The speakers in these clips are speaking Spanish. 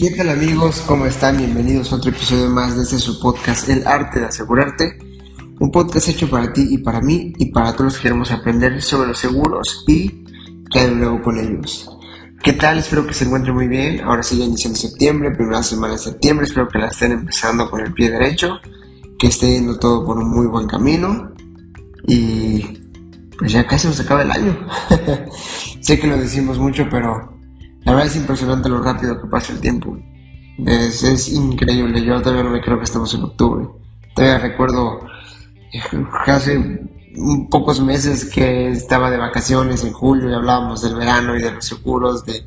¿Qué tal amigos? ¿Cómo están? Bienvenidos a otro episodio más de este su podcast El Arte de Asegurarte. Un podcast hecho para ti y para mí y para todos los que queremos aprender sobre los seguros y qué hay luego con ellos. ¿Qué tal? Espero que se encuentren muy bien. Ahora sigue iniciando septiembre, primera semana de septiembre. Espero que la estén empezando con el pie derecho, que esté yendo todo por un muy buen camino. Y pues ya casi nos acaba el año. sé que lo decimos mucho, pero la verdad es impresionante lo rápido que pasa el tiempo. Es, increíble. Yo todavía no me creo que estamos en octubre. Todavía recuerdo eh, hace pocos meses que estaba de vacaciones en julio y hablábamos del verano y de los seguros, de,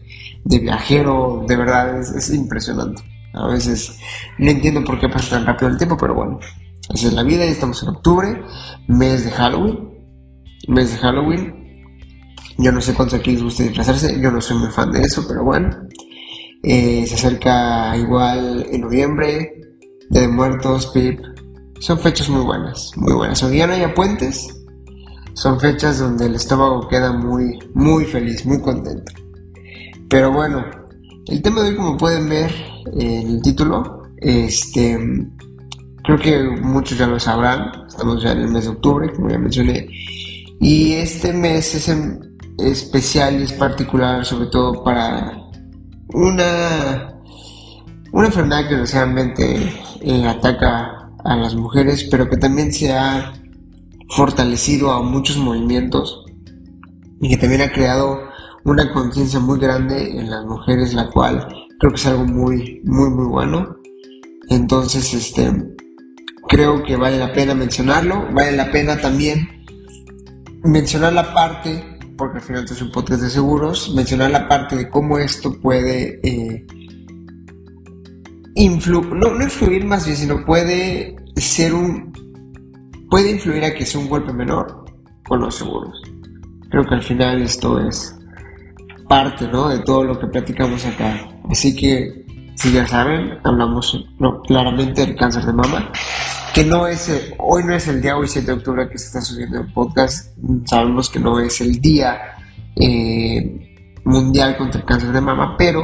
viajero. De verdad es, impresionante. A veces no entiendo por qué pasa tan rápido el tiempo, pero bueno, esa es la vida y estamos en octubre, mes de Halloween. Mes de Halloween yo no sé cuántos aquí les gusta disfrazarse, yo no soy muy fan de eso, pero bueno. Eh, se acerca igual en noviembre, de Muertos, PIP. Son fechas muy buenas, muy buenas. Aunque ya no haya puentes, son fechas donde el estómago queda muy, muy feliz, muy contento. Pero bueno, el tema de hoy, como pueden ver en el título, este, creo que muchos ya lo sabrán. Estamos ya en el mes de octubre, como ya mencioné. Y este mes es en, especial es particular sobre todo para una, una enfermedad que desgraciadamente eh, ataca a las mujeres, pero que también se ha fortalecido a muchos movimientos y que también ha creado una conciencia muy grande en las mujeres, la cual creo que es algo muy, muy, muy bueno. Entonces, este, creo que vale la pena mencionarlo, vale la pena también mencionar la parte porque al final es un podcast de seguros, mencionar la parte de cómo esto puede eh, no, influir más bien, sino puede ser un, puede influir a que sea un golpe menor con los seguros. Creo que al final esto es parte, ¿no? De todo lo que platicamos acá. Así que, si ya saben, hablamos claramente del cáncer de mama que no es, hoy no es el día, hoy 7 de octubre que se está subiendo el podcast, sabemos que no es el día eh, mundial contra el cáncer de mama, pero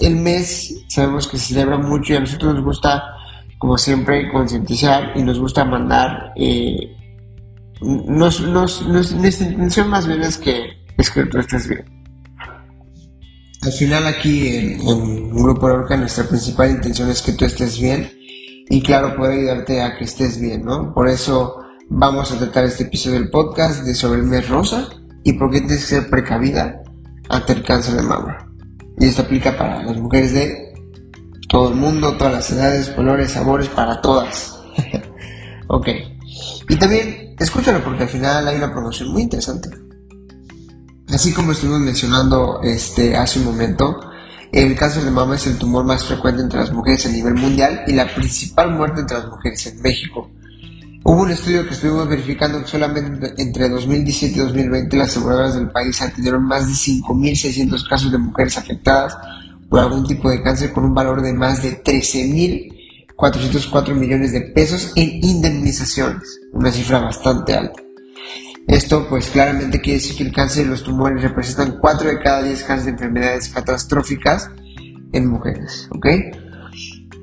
el mes sabemos que se celebra mucho y a nosotros nos gusta, como siempre, concientizar y nos gusta mandar, eh, nuestra intención más bien es que, es que tú estés bien. Al final aquí en, en Grupo Orca nuestra principal intención es que tú estés bien y claro, puede ayudarte a que estés bien, ¿no? Por eso vamos a tratar este episodio del podcast de sobre el mes rosa y por qué tienes que ser precavida ante el cáncer de mama. Y esto aplica para las mujeres de todo el mundo, todas las edades, colores, sabores, para todas. ok. Y también, escúchalo porque al final hay una promoción muy interesante. Así como estuvimos mencionando este, hace un momento, el cáncer de mama es el tumor más frecuente entre las mujeres a nivel mundial y la principal muerte entre las mujeres en México. Hubo un estudio que estuvimos verificando que solamente entre 2017 y 2020 las aseguradoras del país atendieron más de 5.600 casos de mujeres afectadas por algún tipo de cáncer con un valor de más de 13.404 millones de pesos en indemnizaciones, una cifra bastante alta. Esto pues claramente quiere decir que el cáncer y los tumores representan 4 de cada 10 casos de enfermedades catastróficas en mujeres, ¿ok?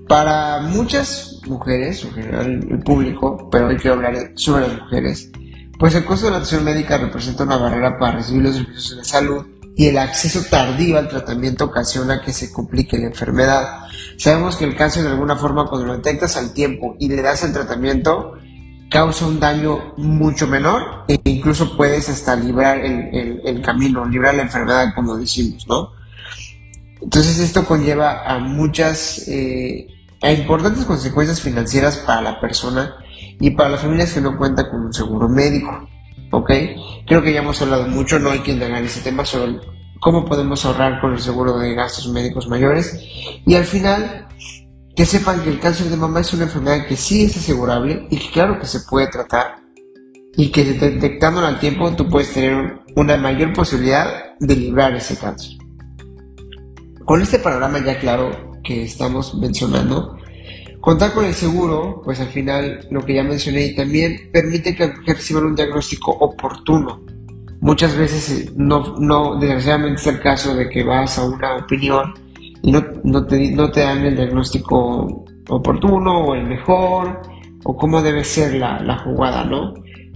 Para muchas mujeres, en general el público, pero hoy quiero hablar sobre las mujeres, pues el costo de la atención médica representa una barrera para recibir los servicios de salud y el acceso tardío al tratamiento ocasiona que se complique la enfermedad. Sabemos que el cáncer de alguna forma cuando lo detectas al tiempo y le das el tratamiento, causa un daño mucho menor e incluso puedes hasta librar el, camino, librar la enfermedad, como decimos, ¿no? Entonces esto conlleva a muchas, eh, a importantes consecuencias financieras para la persona y para las familias que no cuentan con un seguro médico, ¿ok? Creo que ya hemos hablado mucho, no hay que indagar ese tema sobre cómo podemos ahorrar con el seguro de gastos médicos mayores y al final que sepan que el cáncer de mama es una enfermedad que sí es asegurable y que claro que se puede tratar y que detectándolo al tiempo tú puedes tener una mayor posibilidad de librar ese cáncer. Con este panorama ya claro que estamos mencionando, contar con el seguro, pues al final lo que ya mencioné también permite que reciban un diagnóstico oportuno. Muchas veces no, no desgraciadamente es el caso de que vas a una opinión y no, no, te, no te dan el diagnóstico oportuno o el mejor o cómo debe ser la, la jugada, ¿no?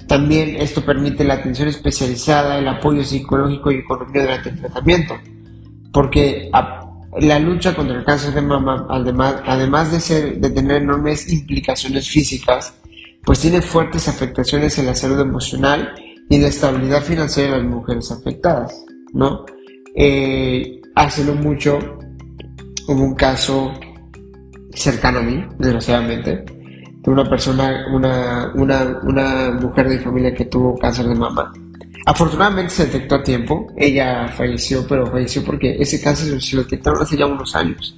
También esto permite la atención especializada, el apoyo psicológico y económico durante el tratamiento, porque la lucha contra el cáncer de mama, además, además de, ser, de tener enormes implicaciones físicas, pues tiene fuertes afectaciones en la salud emocional y la estabilidad financiera de las mujeres afectadas, ¿no? Eh, hace no mucho hubo un caso cercano a mí, desgraciadamente, de una persona, una, una, una mujer de familia que tuvo cáncer de mama. Afortunadamente se detectó a tiempo, ella falleció, pero falleció porque ese cáncer se lo detectaron hace ya unos años.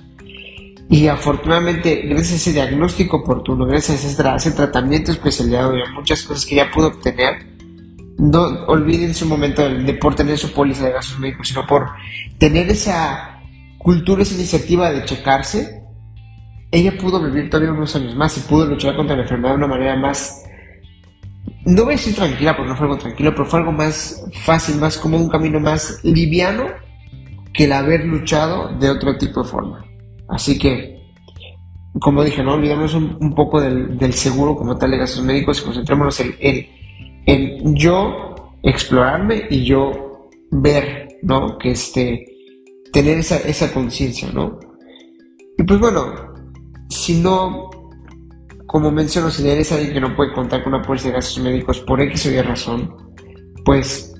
Y afortunadamente, gracias a ese diagnóstico oportuno, gracias a ese, tratamiento especializado y a muchas cosas que ella pudo obtener, no olviden su momento de, por tener su póliza de gastos médicos, sino por tener esa cultura, esa iniciativa de checarse, ella pudo vivir todavía unos años más y pudo luchar contra la enfermedad de una manera más, no voy a decir tranquila porque no fue algo tranquilo, pero fue algo más fácil, más como un camino más liviano que el haber luchado de otro tipo de forma. Así que, como dije, no olvidemos un, poco del, seguro como tal de gastos médicos y concentrémonos en, en, yo explorarme y yo ver, ¿no? Que este, tener esa, esa conciencia, ¿no? Y pues bueno, si no, como menciono, si eres alguien que no puede contar con una póliza de gastos médicos por X o Y razón, pues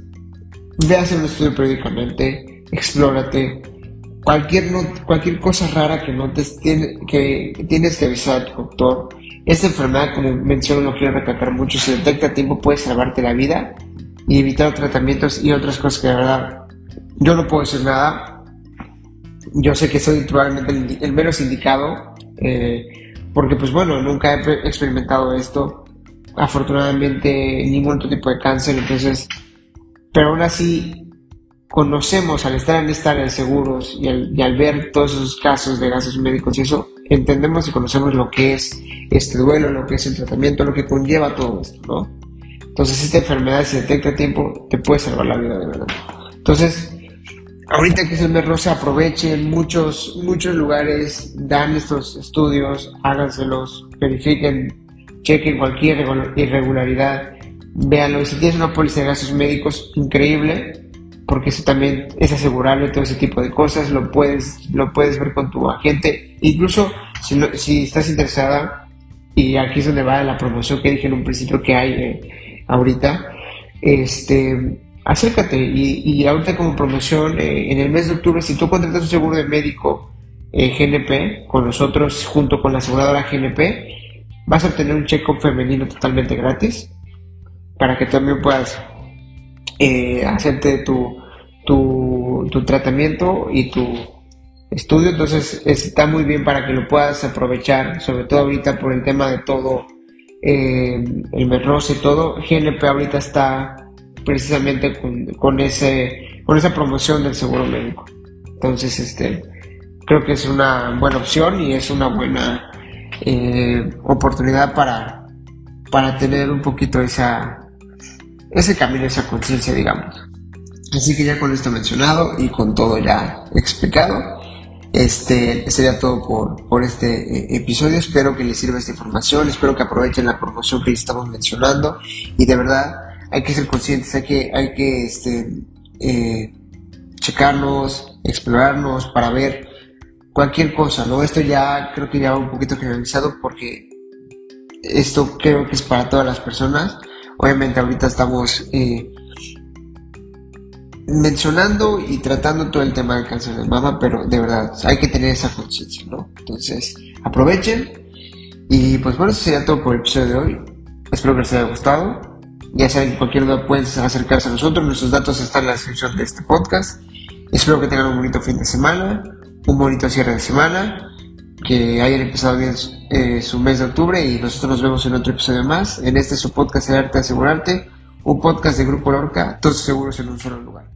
ve a hacer un estudio periódicamente, explórate. Cualquier, cualquier cosa rara que notes que tienes que avisar a tu doctor. Esta enfermedad, como menciono, no quiero recalcar mucho, si detecta a tiempo puede salvarte la vida y evitar tratamientos y otras cosas que de verdad yo no puedo decir nada. Yo sé que soy probablemente el menos indicado eh, porque pues bueno, nunca he experimentado esto, afortunadamente ningún otro tipo de cáncer, entonces, pero aún así conocemos al estar en esta área de seguros y al, ver todos esos casos de gastos médicos y eso, entendemos y conocemos lo que es este duelo, lo que es el tratamiento, lo que conlleva todo esto, ¿no? Entonces esta enfermedad, si detecta a tiempo, te puede salvar la vida de verdad. Entonces, ahorita que es el mes rosa, aprovechen, muchos, muchos lugares dan estos estudios, háganselos, verifiquen, chequen cualquier irregularidad, véanlo. Y si tienes una póliza de gastos médicos, increíble, porque eso también es asegurable, todo ese tipo de cosas, lo puedes, lo puedes ver con tu agente. Incluso si, estás interesada, y aquí es donde va la promoción que dije en un principio que hay eh, ahorita, este acércate y, ahorita como promoción eh, en el mes de octubre si tú contratas un seguro de médico eh, GNP con nosotros junto con la aseguradora GNP vas a obtener un check-up femenino totalmente gratis para que también puedas eh, hacerte tu, tu, tratamiento y tu estudio. Entonces está muy bien para que lo puedas aprovechar sobre todo ahorita por el tema de todo el merroz y todo. GNP ahorita está precisamente con, ese, con esa promoción del seguro médico. Entonces, este, creo que es una buena opción y es una buena eh, oportunidad para, para tener un poquito esa, ese camino, esa conciencia, digamos. Así que ya con esto mencionado y con todo ya explicado, este sería todo por, por este eh, episodio. Espero que les sirva esta información, espero que aprovechen la promoción que les estamos mencionando y de verdad hay que ser conscientes, hay que, hay que este, eh, checarnos, explorarnos para ver cualquier cosa, ¿no? Esto ya creo que ya va un poquito generalizado porque esto creo que es para todas las personas. Obviamente ahorita estamos eh, mencionando y tratando todo el tema del cáncer de mama, pero de verdad hay que tener esa conciencia, ¿no? Entonces aprovechen y pues bueno, eso sería todo por el episodio de hoy. Espero que les haya gustado. Ya saben, cualquier duda pueden acercarse a nosotros. Nuestros datos están en la descripción de este podcast. Espero que tengan un bonito fin de semana, un bonito cierre de semana, que hayan empezado bien eh, su mes de octubre y nosotros nos vemos en otro episodio más. En este su podcast El Arte de Asegurarte, un podcast de Grupo Lorca, todos seguros en un solo lugar.